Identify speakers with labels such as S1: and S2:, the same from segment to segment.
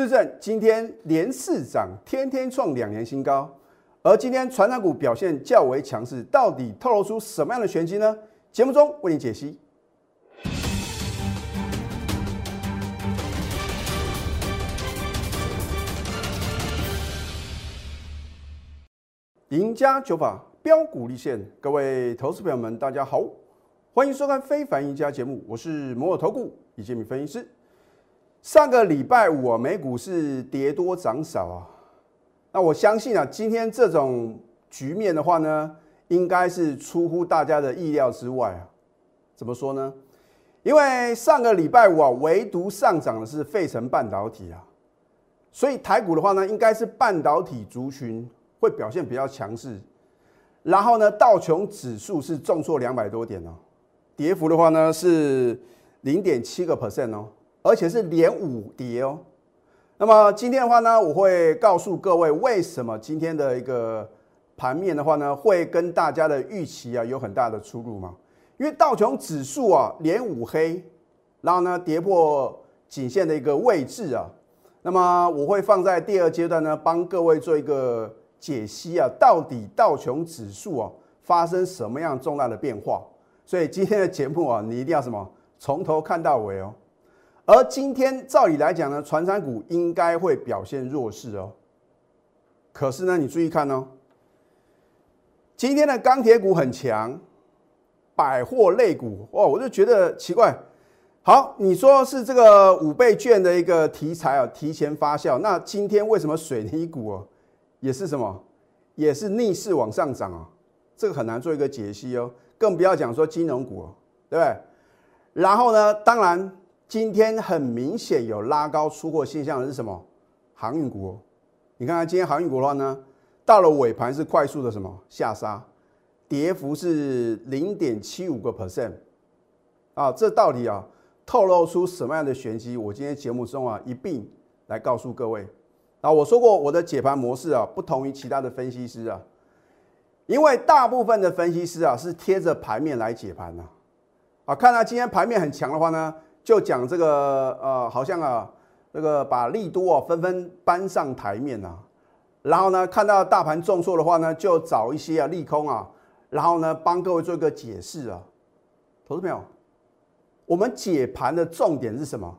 S1: 智正今天连四涨，天天创两年新高。而今天传染股表现较为强势，到底透露出什么样的玄机呢？节目中为你解析。赢家九法标股立现，各位投资朋友们，大家好，欢迎收看《非凡赢家》节目，我是摩尔投顾李建民分析师。上个礼拜五啊，美股是跌多涨少啊。那我相信啊，今天这种局面的话呢，应该是出乎大家的意料之外啊。怎么说呢？因为上个礼拜五啊，唯独上涨的是费城半导体啊，所以台股的话呢，应该是半导体族群会表现比较强势。然后呢，道琼指数是重挫两百多点哦，跌幅的话呢是零点七个 percent 哦。而且是连五跌哦。那么今天的话呢，我会告诉各位为什么今天的一个盘面的话呢，会跟大家的预期啊有很大的出入嘛？因为道琼指数啊连五黑，然后呢跌破颈线的一个位置啊。那么我会放在第二阶段呢，帮各位做一个解析啊，到底道琼指数啊发生什么样重大的变化？所以今天的节目啊，你一定要什么从头看到尾哦。而今天照理来讲呢，传产股应该会表现弱势哦。可是呢，你注意看哦，今天的钢铁股很强，百货类股哦，我就觉得奇怪。好，你说是这个五倍券的一个题材啊，提前发酵。那今天为什么水泥股哦，也是什么，也是逆势往上涨啊？这个很难做一个解析哦，更不要讲说金融股哦，对不对？然后呢，当然。今天很明显有拉高出货现象的是什么？航运股。你看看今天航运股的话呢，到了尾盘是快速的什么下杀，跌幅是零点七五个 percent。啊，这到底啊透露出什么样的玄机？我今天节目中啊一并来告诉各位。啊，我说过我的解盘模式啊不同于其他的分析师啊，因为大部分的分析师啊是贴着盘面来解盘呐。啊，看到今天盘面很强的话呢？就讲这个呃，好像啊，这个把利多啊纷纷搬上台面呐，然后呢，看到大盘重挫的话呢，就找一些啊利空啊，然后呢，帮各位做一个解释啊。投资朋友，我们解盘的重点是什么？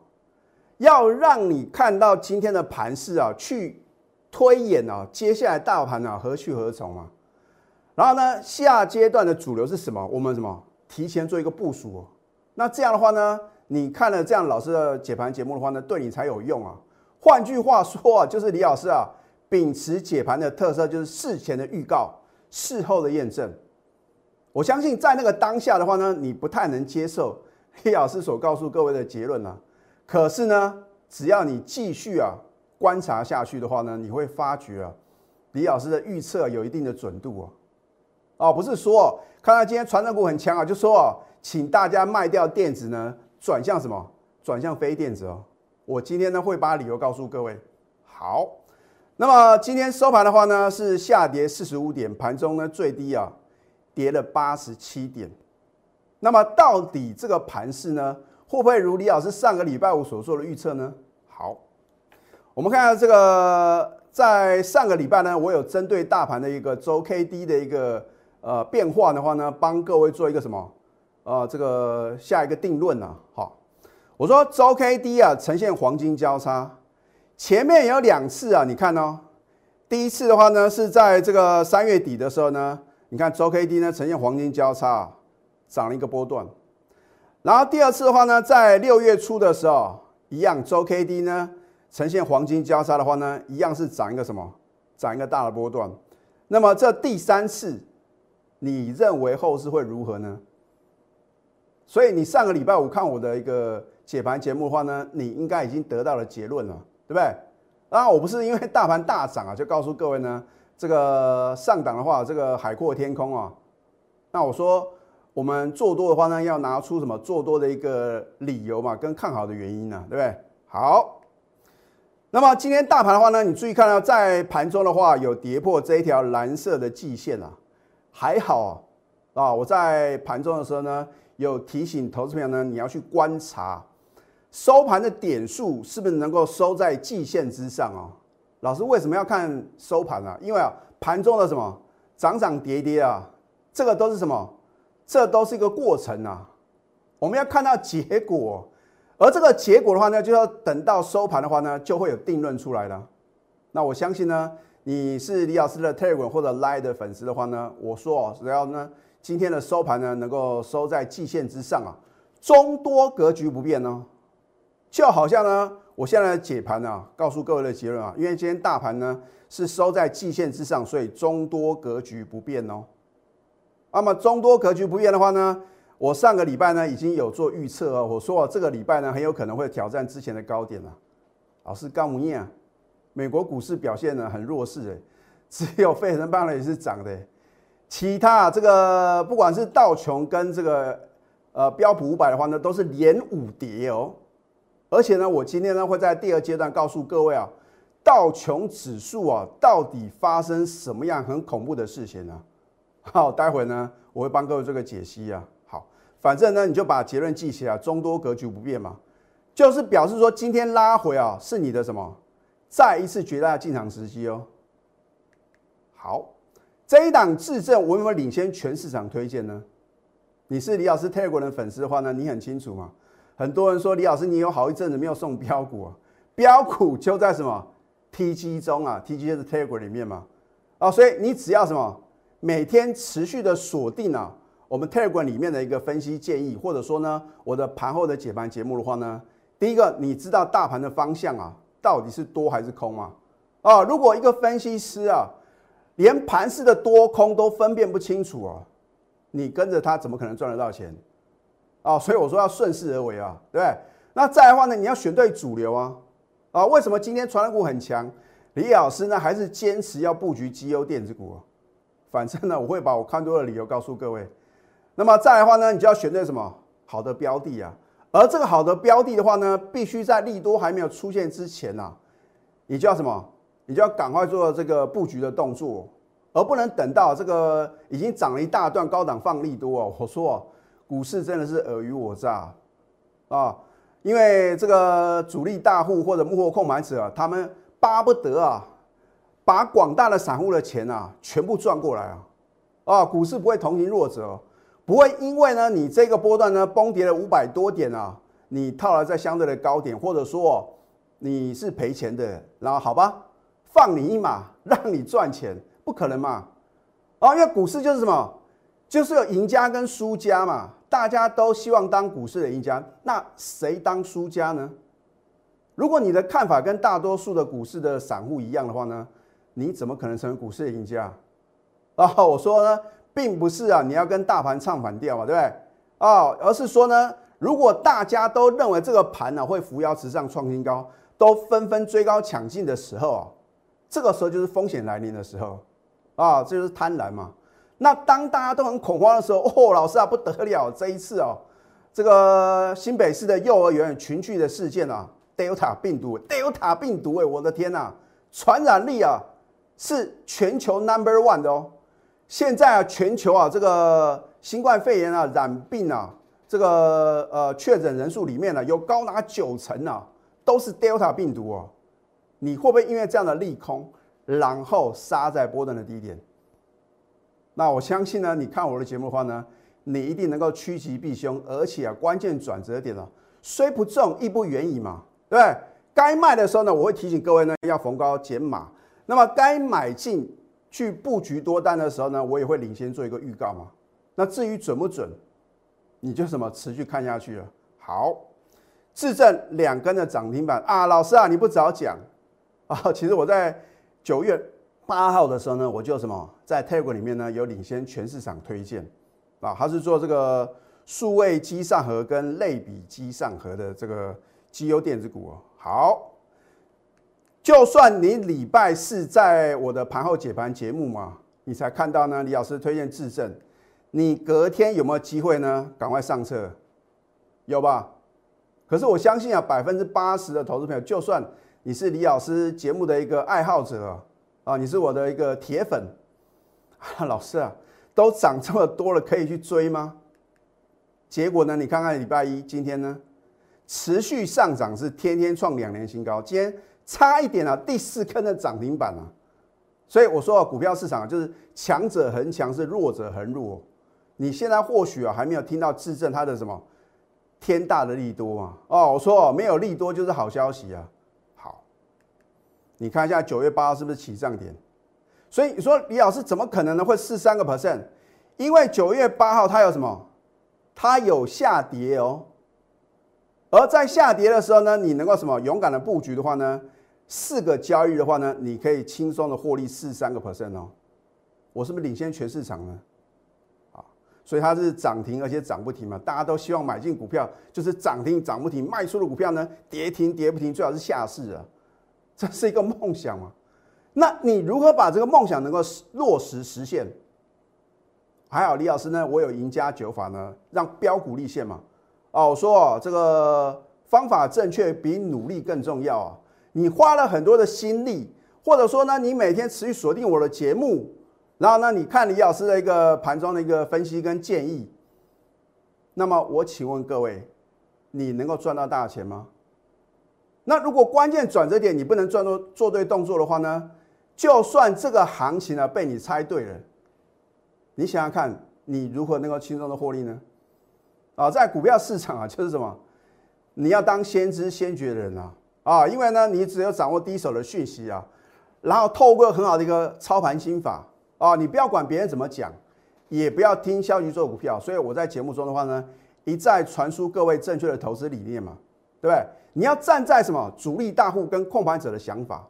S1: 要让你看到今天的盘势啊，去推演啊，接下来大盘啊何去何从啊？然后呢，下阶段的主流是什么？我们什么提前做一个部署？那这样的话呢？你看了这样老师的解盘节目的话呢，对你才有用啊。换句话说啊，就是李老师啊，秉持解盘的特色，就是事前的预告，事后的验证。我相信在那个当下的话呢，你不太能接受 李老师所告诉各位的结论啊。可是呢，只要你继续啊观察下去的话呢，你会发觉啊，李老师的预测有一定的准度啊。哦，不是说看到今天传染股很强啊，就说哦，请大家卖掉电子呢。转向什么？转向非电子哦。我今天呢会把理由告诉各位。好，那么今天收盘的话呢是下跌四十五点，盘中呢最低啊跌了八十七点。那么到底这个盘势呢会不会如李老师上个礼拜五所做的预测呢？好，我们看下这个在上个礼拜呢，我有针对大盘的一个周 K D 的一个呃变化的话呢，帮各位做一个什么？呃，这个下一个定论呢？好，我说周 K D 啊呈现黄金交叉，前面有两次啊，你看哦，第一次的话呢是在这个三月底的时候呢，你看周 K D 呢呈现黄金交叉，啊涨了一个波段，然后第二次的话呢，在六月初的时候，一样周 K D 呢呈现黄金交叉的话呢，一样是涨一个什么？涨一个大的波段。那么这第三次，你认为后市会如何呢？所以你上个礼拜五看我的一个解盘节目的话呢，你应该已经得到了结论了，对不对？当然我不是因为大盘大涨啊，就告诉各位呢，这个上档的话，这个海阔天空啊。那我说我们做多的话呢，要拿出什么做多的一个理由嘛，跟看好的原因呢，对不对？好，那么今天大盘的话呢，你注意看到在盘中的话有跌破这一条蓝色的季线啊，还好啊，我在盘中的时候呢。有提醒投资朋友呢，你要去观察收盘的点数是不是能够收在季线之上哦？老师为什么要看收盘呢？因为啊，盘中的什么涨涨跌跌啊，这个都是什么？这都是一个过程啊。我们要看到结果，而这个结果的话呢，就要等到收盘的话呢，就会有定论出来了。那我相信呢，你是李老师的 Telegram 或者 Line 的粉丝的话呢，我说哦，只要呢今天的收盘呢能够收在季线之上啊，中多格局不变呢。就好像呢，我现在解盘呢，告诉各位的结论啊，因为今天大盘呢是收在季线之上，所以中多格局不变哦。那么中多格局不变的话呢，我上个礼拜呢已经有做预测哦，我说这个礼拜呢很有可能会挑战之前的高点了。老师刚不念啊，美国股市表现呢很弱势哎，只有费城半导也是涨的，其他这个不管是道琼跟这个呃标普五百的话呢，都是连五跌哦。而且呢，我今天呢会在第二阶段告诉各位啊，道琼指数啊到底发生什么样很恐怖的事情呢？好，待会呢我会帮各位做个解析啊。好，反正呢你就把结论记起来，中多格局不变嘛，就是表示说今天拉回啊是你的什么再一次绝大进场时机哦。好，这一档质证我有没有领先全市场推荐呢？你是李老师 Telegram 的粉丝的话呢，你很清楚嘛。很多人说李老师，你有好一阵子没有送标股啊？标股就在什么 TG 中啊？TG 就是 Telegram 里面嘛。啊，所以你只要什么每天持续的锁定啊，我们 Telegram 里面的一个分析建议，或者说呢，我的盘后的解盘节目的话呢，第一个你知道大盘的方向啊，到底是多还是空啊？啊，如果一个分析师啊，连盘式的多空都分辨不清楚啊，你跟着他怎么可能赚得到钱？啊，所以我说要顺势而为啊，对不对？那再的话呢，你要选对主流啊，啊，为什么今天传染股很强？李老师呢还是坚持要布局绩优电子股啊？反正呢，我会把我看多的理由告诉各位。那么再的话呢，你就要选对什么好的标的啊？而这个好的标的的话呢，必须在利多还没有出现之前呐，你就要什么？你就要赶快做这个布局的动作，而不能等到这个已经涨了一大段高档放利多哦。我说。哦股市真的是尔虞我诈啊！因为这个主力大户或者幕后控盘者啊，他们巴不得啊，把广大的散户的钱啊全部赚过来啊！啊，股市不会同情弱者，不会因为呢你这个波段呢崩跌了五百多点啊，你套了在相对的高点，或者说你是赔钱的，然后好吧，放你一马，让你赚钱，不可能嘛！哦，因为股市就是什么，就是有赢家跟输家嘛。大家都希望当股市的赢家，那谁当输家呢？如果你的看法跟大多数的股市的散户一样的话呢，你怎么可能成为股市的赢家？啊，我说呢，并不是啊，你要跟大盘唱反调嘛，对不对？啊，而是说呢，如果大家都认为这个盘呢会扶摇直上创新高，都纷纷追高抢进的时候啊，这个时候就是风险来临的时候啊，这就是贪婪嘛。那当大家都很恐慌的时候，哦，老师啊，不得了！这一次哦，这个新北市的幼儿园群聚的事件啊，Delta 病毒，Delta 病毒，哎，我的天呐，传染力啊是全球 Number One 的哦。现在啊，全球啊，这个新冠肺炎啊染病啊，这个呃确诊人数里面呢，有高达九成啊都是 Delta 病毒哦。你会不会因为这样的利空，然后杀在波段的低点？那我相信呢，你看我的节目的话呢，你一定能够趋吉避凶，而且啊，关键转折点呢，虽不中亦不远矣嘛，对不对？该卖的时候呢，我会提醒各位呢，要逢高减码。那么该买进去布局多单的时候呢，我也会领先做一个预告嘛。那至于准不准，你就什么持续看下去了。好，自证两根的涨停板啊，老师啊，你不早讲啊？其实我在九月。八号的时候呢，我就什么在 Telegram 里面呢有领先全市场推荐啊，他是做这个数位机上盒跟类比机上盒的这个机油电子股哦。好，就算你礼拜四在我的盘后解盘节目嘛，你才看到呢，李老师推荐质证，你隔天有没有机会呢？赶快上车，有吧？可是我相信啊，百分之八十的投资朋友，就算你是李老师节目的一个爱好者。啊，你是我的一个铁粉，老师啊，都涨这么多了，可以去追吗？结果呢？你看看礼拜一今天呢，持续上涨，是天天创两年新高。今天差一点啊，第四根的涨停板啊。所以我说啊，股票市场就是强者恒强，是弱者恒弱。你现在或许啊还没有听到质证它的什么天大的利多啊？哦，我说没有利多就是好消息啊。你看一下九月八号是不是起涨点？所以你说李老师怎么可能呢？会四三个 percent？因为九月八号它有什么？它有下跌哦。而在下跌的时候呢，你能够什么勇敢的布局的话呢？四个交易的话呢，你可以轻松的获利四三个 percent 哦。我是不是领先全市场呢？啊，所以它是涨停而且涨不停嘛。大家都希望买进股票，就是涨停涨不停；卖出的股票呢，跌停跌不停，最好是下市啊。这是一个梦想嘛？那你如何把这个梦想能够落实实现？还好李老师呢，我有赢家九法呢，让标股立现嘛。哦，我说哦，这个方法正确比努力更重要啊！你花了很多的心力，或者说呢，你每天持续锁定我的节目，然后呢，你看李老师的一个盘中的一个分析跟建议，那么我请问各位，你能够赚到大钱吗？那如果关键转折点你不能做做对动作的话呢？就算这个行情呢被你猜对了，你想想看，你如何能够轻松的获利呢？啊，在股票市场啊，就是什么？你要当先知先觉的人啊！啊，因为呢，你只有掌握第一手的讯息啊，然后透过很好的一个操盘心法啊，你不要管别人怎么讲，也不要听消息做股票。所以我在节目中的话呢，一再传输各位正确的投资理念嘛，对不对？你要站在什么主力大户跟控盘者的想法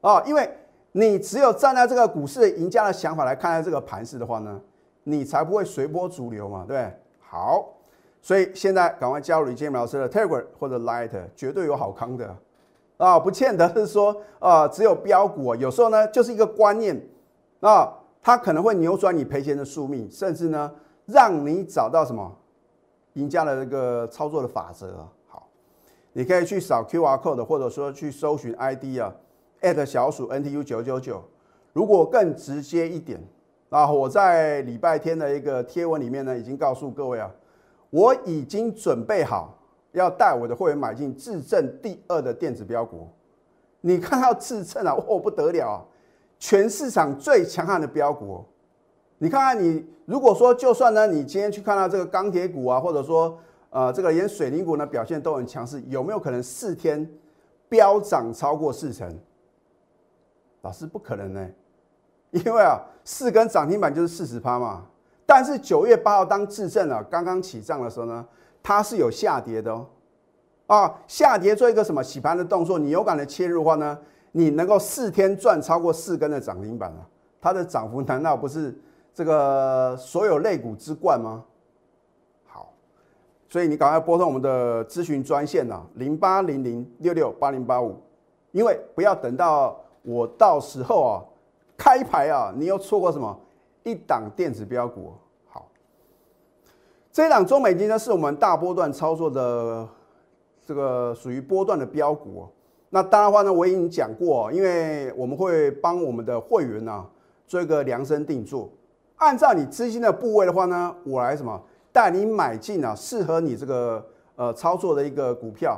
S1: 啊，因为你只有站在这个股市的赢家的想法来看待这个盘势的话呢，你才不会随波逐流嘛，对不对？好。所以现在赶快加入李建明老师的 Telegram 或者 Light，绝对有好康的啊！不见得是说啊，只有标股啊，有时候呢就是一个观念啊，它可能会扭转你赔钱的宿命，甚至呢让你找到什么赢家的这个操作的法则。你可以去扫 QR code，或者说去搜寻 ID 啊，at 小鼠 NTU 九九九。如果更直接一点那，我在礼拜天的一个贴文里面呢，已经告诉各位啊。我已经准备好要带我的会员买进自证第二的电子标股。你看到自证啊，哦不得了，全市场最强悍的标股。你看看你，如果说就算呢，你今天去看到这个钢铁股啊，或者说呃这个连水泥股呢表现都很强势，有没有可能四天飙涨超过四成？老师不可能呢，因为啊四根涨停板就是四十趴嘛。但是九月八号当智正啊刚刚起涨的时候呢，它是有下跌的哦，啊下跌做一个什么洗盘的动作，你有感的切入的话呢，你能够四天赚超过四根的涨停板啊，它的涨幅难道不是这个所有类股之冠吗？所以你赶快拨通我们的咨询专线啊，零八零零六六八零八五，因为不要等到我到时候啊开牌啊，你又错过什么？一档电子标股。好，这一档中美金呢是我们大波段操作的这个属于波段的标股。那当然话呢，我已经讲过，因为我们会帮我们的会员呢做一个量身定做，按照你资金的部位的话呢，我来什么？带你买进啊适合你这个呃操作的一个股票。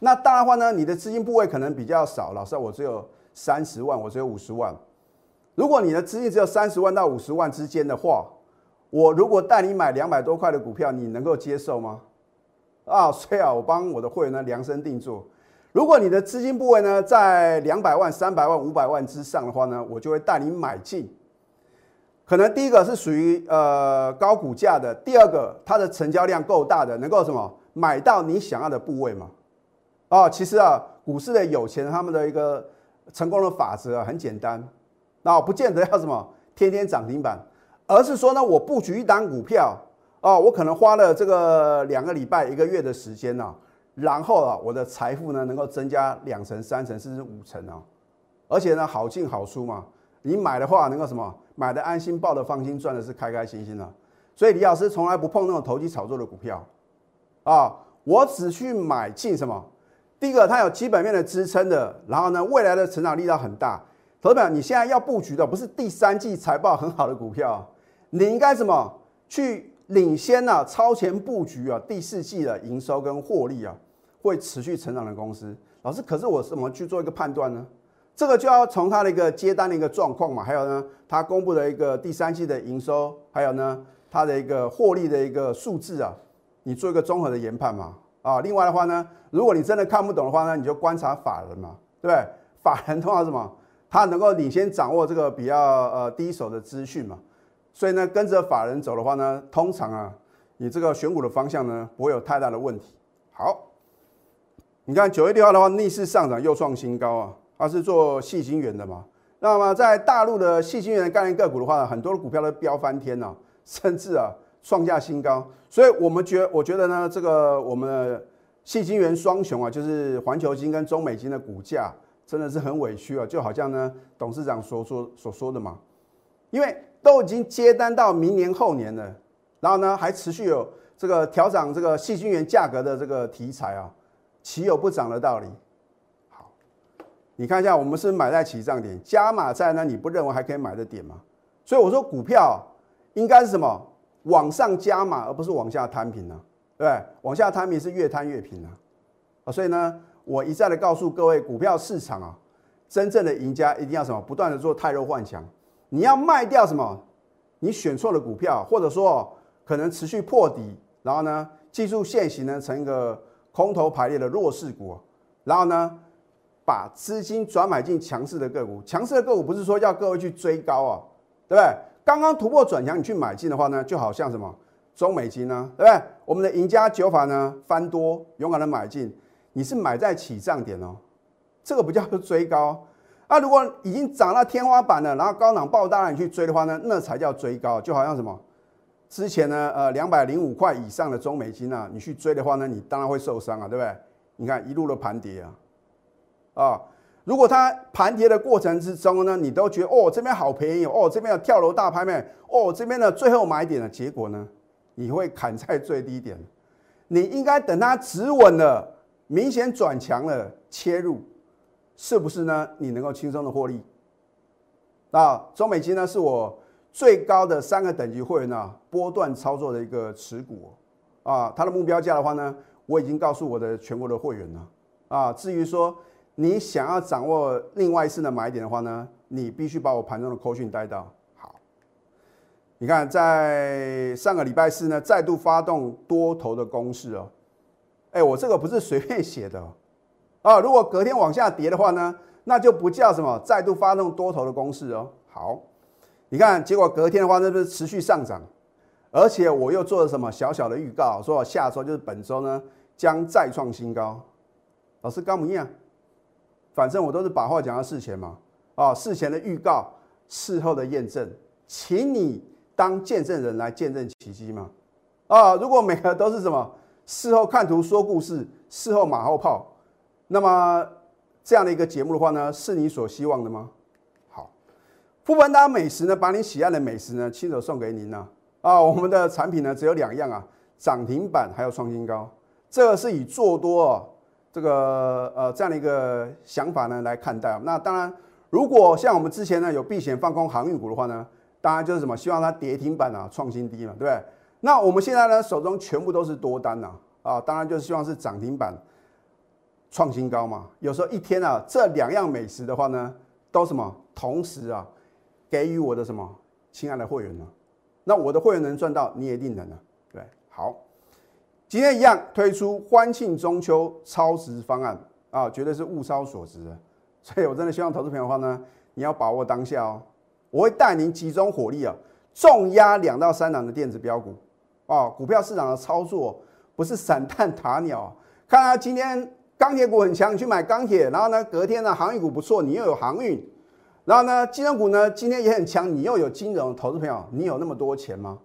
S1: 那当然话呢，你的资金部位可能比较少，老师我只有三十万，我只有五十万。如果你的资金只有三十万到五十万之间的话，我如果带你买两百多块的股票，你能够接受吗？啊，所以啊，我帮我的会员呢量身定做。如果你的资金部位呢在两百万、三百万、五百万之上的话呢，我就会带你买进。可能第一个是属于呃高股价的，第二个它的成交量够大的，能够什么买到你想要的部位嘛？啊，其实啊，股市的有钱他们的一个成功的法则啊，很简单。那不见得要什么天天涨停板，而是说呢，我布局一档股票啊，我可能花了这个两个礼拜、一个月的时间呢，然后啊，我的财富呢能够增加两成、三成甚至五成啊，而且呢好进好出嘛。你买的话能够什么？买的安心，抱的放心，赚的是开开心心的。所以李老师从来不碰那种投机炒作的股票啊，我只去买进什么？第一个，它有基本面的支撑的，然后呢，未来的成长力道很大。投资者，你现在要布局的不是第三季财报很好的股票，你应该什么去领先呢？超前布局啊，第四季的营收跟获利啊，会持续成长的公司。老师，可是我怎么去做一个判断呢？这个就要从它的一个接单的一个状况嘛，还有呢，它公布的一个第三季的营收，还有呢，它的一个获利的一个数字啊，你做一个综合的研判嘛。啊，另外的话呢，如果你真的看不懂的话呢，你就观察法人嘛，对不对？法人通常什么？他能够领先掌握这个比较呃第一手的资讯嘛，所以呢，跟着法人走的话呢，通常啊，你这个选股的方向呢，不会有太大的问题。好，你看九月六号的话，逆势上涨又创新高啊。它是做细晶圆的嘛？那么在大陆的细晶圆概念个股的话，很多的股票都飙翻天了，甚至啊创下新高。所以我们觉，我觉得呢，这个我们的细晶圆双雄啊，就是环球金跟中美金的股价真的是很委屈啊，就好像呢董事长所说所说的嘛，因为都已经接单到明年后年了，然后呢还持续有这个调涨这个细晶圆价格的这个题材啊，岂有不涨的道理？你看一下，我们是买在起涨点，加码在那？你不认为还可以买的点吗？所以我说股票应该是什么？往上加码，而不是往下摊平呢？对对？往下摊平是越摊越平啊！啊，所以呢，我一再的告诉各位，股票市场啊，真正的赢家一定要什么？不断的做太弱换强。你要卖掉什么？你选错了股票，或者说可能持续破底，然后呢，技术线型呢成一个空头排列的弱势股，然后呢？把资金转买进强势的个股，强势的个股不是说要各位去追高啊，对不对？刚刚突破转强，你去买进的话呢，就好像什么中美金呢，对不对？我们的赢家九法呢翻多，勇敢的买进，你是买在起涨点哦，这个不叫做追高啊。如果已经涨到天花板了，然后高档爆大了，你去追的话呢，那才叫追高。就好像什么之前呢，呃，两百零五块以上的中美金啊，你去追的话呢，你当然会受伤啊，对不对？你看一路的盘跌啊。啊，如果它盘跌的过程之中呢，你都觉得哦这边好便宜哦，这边有跳楼大拍卖哦，这边的最后买点的结果呢，你会砍在最低点。你应该等它止稳了，明显转强了切入，是不是呢？你能够轻松的获利。啊，中美金呢是我最高的三个等级会员呢波段操作的一个持股啊，它的目标价的话呢，我已经告诉我的全国的会员了啊。至于说。你想要掌握另外一次的买点的话呢，你必须把我盘中的扣讯带到好。你看，在上个礼拜四呢，再度发动多头的攻势哦。哎，我这个不是随便写的啊。如果隔天往下跌的话呢，那就不叫什么再度发动多头的攻势哦。好，你看，结果隔天的话，那不是持续上涨，而且我又做了什么小小的预告，说我下周就是本周呢将再创新高。老师高一样。反正我都是把话讲到事前嘛，啊，事前的预告，事后的验证，请你当见证人来见证奇迹嘛，啊，如果每个都是什么事后看图说故事，事后马后炮，那么这样的一个节目的话呢，是你所希望的吗？好，富文达美食呢，把你喜爱的美食呢，亲手送给您呢，啊，我们的产品呢只有两样啊，涨停板还有创新高，这个是以做多啊。这个呃这样的一个想法呢来看待，那当然，如果像我们之前呢有避险放空航运股的话呢，当然就是什么希望它跌停板啊创新低嘛，对不对？那我们现在呢手中全部都是多单呐，啊，当然就是希望是涨停板创新高嘛。有时候一天啊这两样美食的话呢，都什么同时啊给予我的什么亲爱的会员呢？那我的会员能赚到，你也一定能啊，对，好。今天一样推出欢庆中秋超值方案啊，绝对是物超所值的，所以我真的希望投资朋友的话呢，你要把握当下哦。我会带您集中火力啊，重压两到三档的电子标股啊，股票市场的操作不是散弹打鸟。看啊，今天钢铁股很强，你去买钢铁，然后呢，隔天呢，航运股不错，你又有航运，然后呢，金融股呢今天也很强，你又有金融，投资朋友，你有那么多钱吗？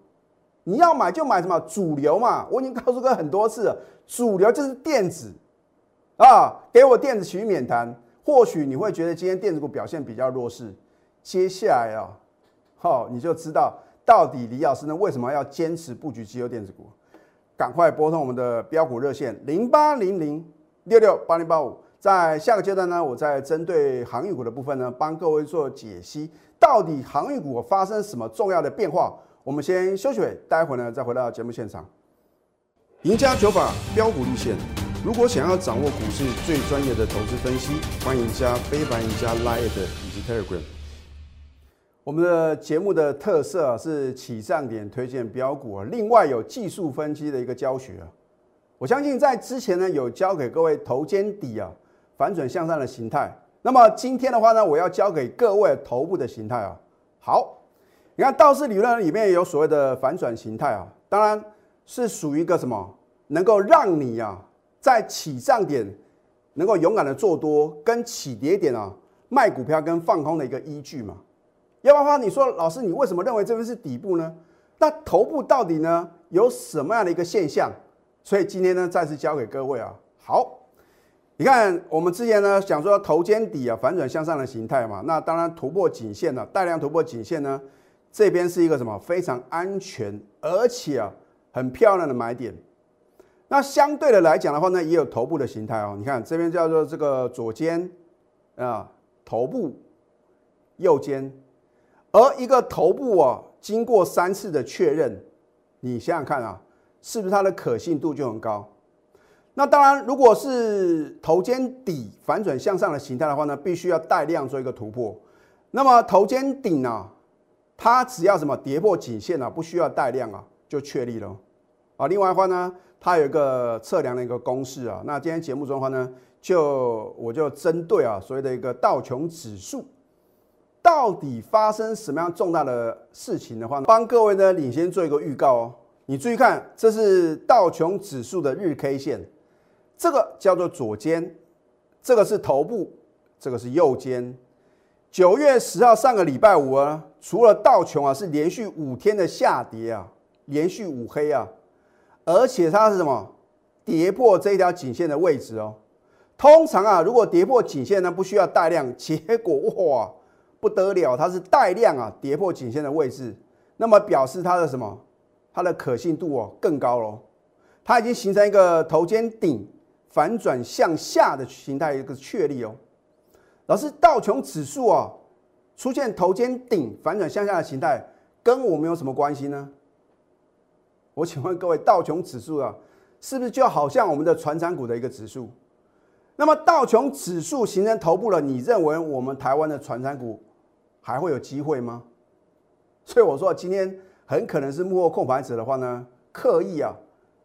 S1: 你要买就买什么主流嘛？我已经告诉过很多次了，主流就是电子啊，给我电子取免谈。或许你会觉得今天电子股表现比较弱势，接下来啊，好，你就知道到底李老师呢为什么要坚持布局机油电子股？赶快拨通我们的标股热线零八零零六六八零八五。在下个阶段呢，我在针对航运股的部分呢，帮各位做解析，到底航运股发生什么重要的变化？我们先休息会，待会呢再回到节目现场。赢家九法标股立线，如果想要掌握股市最专业的投资分析，欢迎加非凡、加 Line 以及 Telegram。我们的节目的特色啊是起涨点推荐标股啊，另外有技术分析的一个教学啊。我相信在之前呢有教给各位头肩底啊反转向上的形态，那么今天的话呢，我要教给各位头部的形态啊。好，你看道氏理论里面有所谓的反转形态啊，当然是属于一个什么，能够让你啊。在起涨点能够勇敢的做多，跟起跌点啊卖股票跟放空的一个依据嘛？要不然的话，你说老师，你为什么认为这边是底部呢？那头部到底呢有什么样的一个现象？所以今天呢再次教给各位啊。好，你看我们之前呢讲说头肩底啊反转向上的形态嘛，那当然突破颈线了，大量突破颈线呢，这边是一个什么非常安全而且啊很漂亮的买点。那相对的来讲的话呢，也有头部的形态哦。你看这边叫做这个左肩啊，头部右肩，而一个头部啊，经过三次的确认，你想想看啊，是不是它的可信度就很高？那当然，如果是头肩底反转向上的形态的话呢，必须要带量做一个突破。那么头肩顶呢，它只要什么跌破颈线啊，不需要带量啊，就确立了啊。另外的话呢。它有一个测量的一个公式啊，那今天节目中的话呢，就我就针对啊所谓的一个道琼指数，到底发生什么样重大的事情的话，帮各位呢领先做一个预告哦。你注意看，这是道琼指数的日 K 线，这个叫做左肩，这个是头部，这个是右肩。九月十号上个礼拜五啊，除了道琼啊是连续五天的下跌啊，连续五黑啊。而且它是什么？跌破这一条颈线的位置哦。通常啊，如果跌破颈线呢，不需要带量。结果哇，不得了，它是带量啊，跌破颈线的位置，那么表示它的什么？它的可信度哦更高喽。它已经形成一个头肩顶反转向下的形态一个确立哦。老师，道琼指数啊出现头肩顶反转向下的形态，跟我们有什么关系呢？我请问各位，道琼指数啊，是不是就好像我们的船长股的一个指数？那么道琼指数形成头部了，你认为我们台湾的船长股还会有机会吗？所以我说今天很可能是幕后控盘者的话呢，刻意啊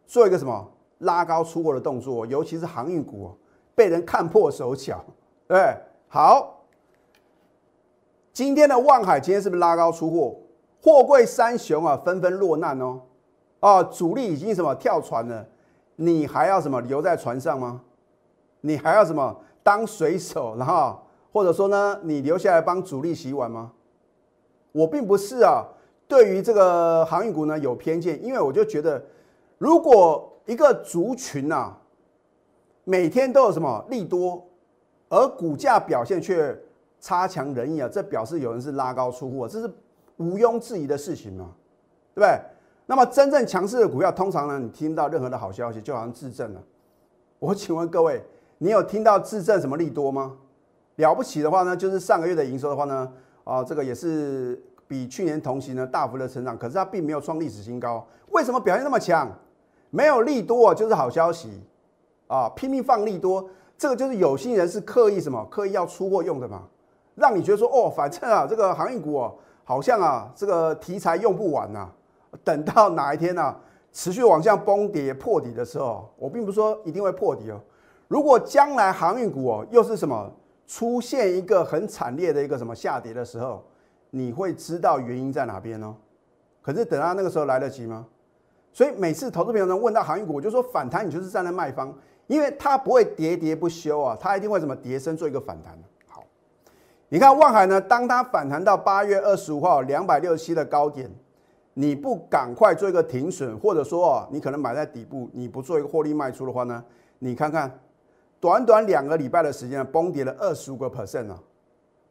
S1: 做一个什么拉高出货的动作，尤其是航运股被人看破手脚，对好，今天的望海今天是不是拉高出货？货柜三雄啊纷纷落难哦。啊，主力已经什么跳船了，你还要什么留在船上吗？你还要什么当水手，然后或者说呢，你留下来帮主力洗碗吗？我并不是啊，对于这个航运股呢有偏见，因为我就觉得，如果一个族群呐，每天都有什么利多，而股价表现却差强人意啊，这表示有人是拉高出货，这是毋庸置疑的事情嘛，对不对？那么真正强势的股票，通常呢，你听到任何的好消息，就好像自证了。我请问各位，你有听到自证什么利多吗？了不起的话呢，就是上个月的营收的话呢，啊，这个也是比去年同期呢大幅的成长，可是它并没有创历史新高。为什么表现那么强？没有利多就是好消息啊，拼命放利多，这个就是有心人是刻意什么？刻意要出货用的嘛，让你觉得说哦，反正啊，这个航运股哦，好像啊，这个题材用不完呐。等到哪一天呢？持续往下崩跌破底的时候，我并不是说一定会破底哦。如果将来航运股哦又是什么出现一个很惨烈的一个什么下跌的时候，你会知道原因在哪边哦。可是等到那个时候来得及吗？所以每次投资朋友呢问到航运股，我就说反弹你就是站在卖方，因为它不会喋喋不休啊，它一定会什么跌升做一个反弹。你看望海呢，当它反弹到八月二十五号两百六十七的高点。你不赶快做一个停损，或者说啊，你可能买在底部，你不做一个获利卖出的话呢，你看看，短短两个礼拜的时间崩跌了二十五个 percent 啊，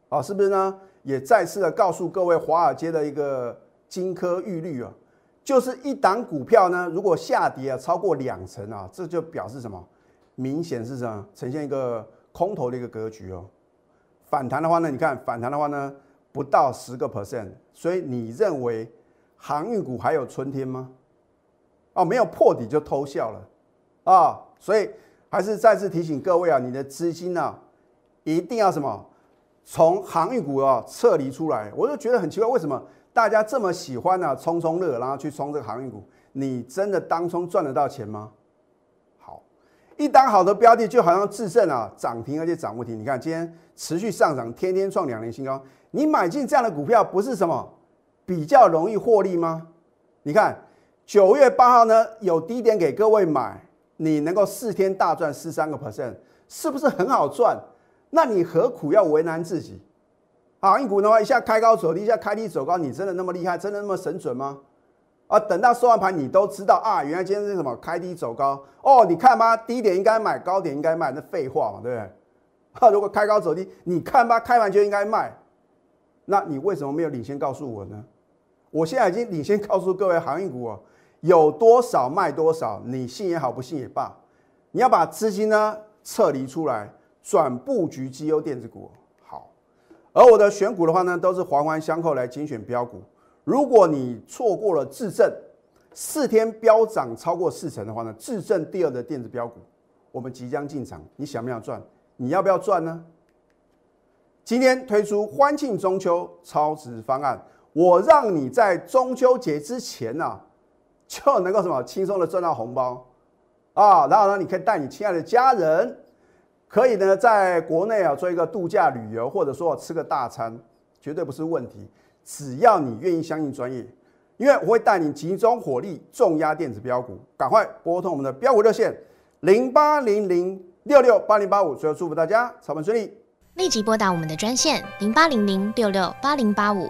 S1: 啊，是不是呢？也再次的告诉各位，华尔街的一个金科玉律啊，就是一档股票呢，如果下跌啊超过两成啊，这就表示什么？明显是什么？呈现一个空头的一个格局哦。反弹的话呢，你看反弹的话呢，不到十个 percent，所以你认为？航运股还有春天吗？哦，没有破底就偷笑了啊！所以还是再次提醒各位啊，你的资金呢，一定要什么，从航运股啊撤离出来。我就觉得很奇怪，为什么大家这么喜欢呢？冲冲乐，然后去冲这个航运股，你真的当冲赚得到钱吗？一单好的标的就好像智胜啊，涨停而且涨不停。你看今天持续上涨，天天创两年新高。你买进这样的股票，不是什么比较容易获利吗？你看九月八号呢，有低点给各位买。你能够四天大赚十三个 percent，是不是很好赚？那你何苦要为难自己？航运股的话，一下开高走低，一下开低走高，你真的那么厉害，真的那么神准吗？啊，等到收完盘，你都知道啊，原来今天是什么开低走高哦？你看吧，低点应该买，高点应该卖，那废话嘛，对不对？啊，如果开高走低，你看吧，开盘就应该卖，那你为什么没有领先告诉我呢？我现在已经领先告诉各位航运股哦。有多少卖多少，你信也好，不信也罢，你要把资金呢撤离出来，转布局绩优电子股。好，而我的选股的话呢，都是环环相扣来精选标股。如果你错过了智正四天飙涨超过四成的话呢，智正第二的电子标股，我们即将进场，你想不想赚？你要不要赚呢？今天推出欢庆中秋超值方案，我让你在中秋节之前呢。就能够什么轻松的赚到红包啊，然后呢，你可以带你亲爱的家人，可以呢在国内啊做一个度假旅游，或者说吃个大餐，绝对不是问题。只要你愿意相信专业，因为我会带你集中火力重压电子标股，赶快拨通我们的标股热线零八零零六六八零八五。最后祝福大家操盘顺利，
S2: 立即拨打我们的专线零八零零六六八零八五。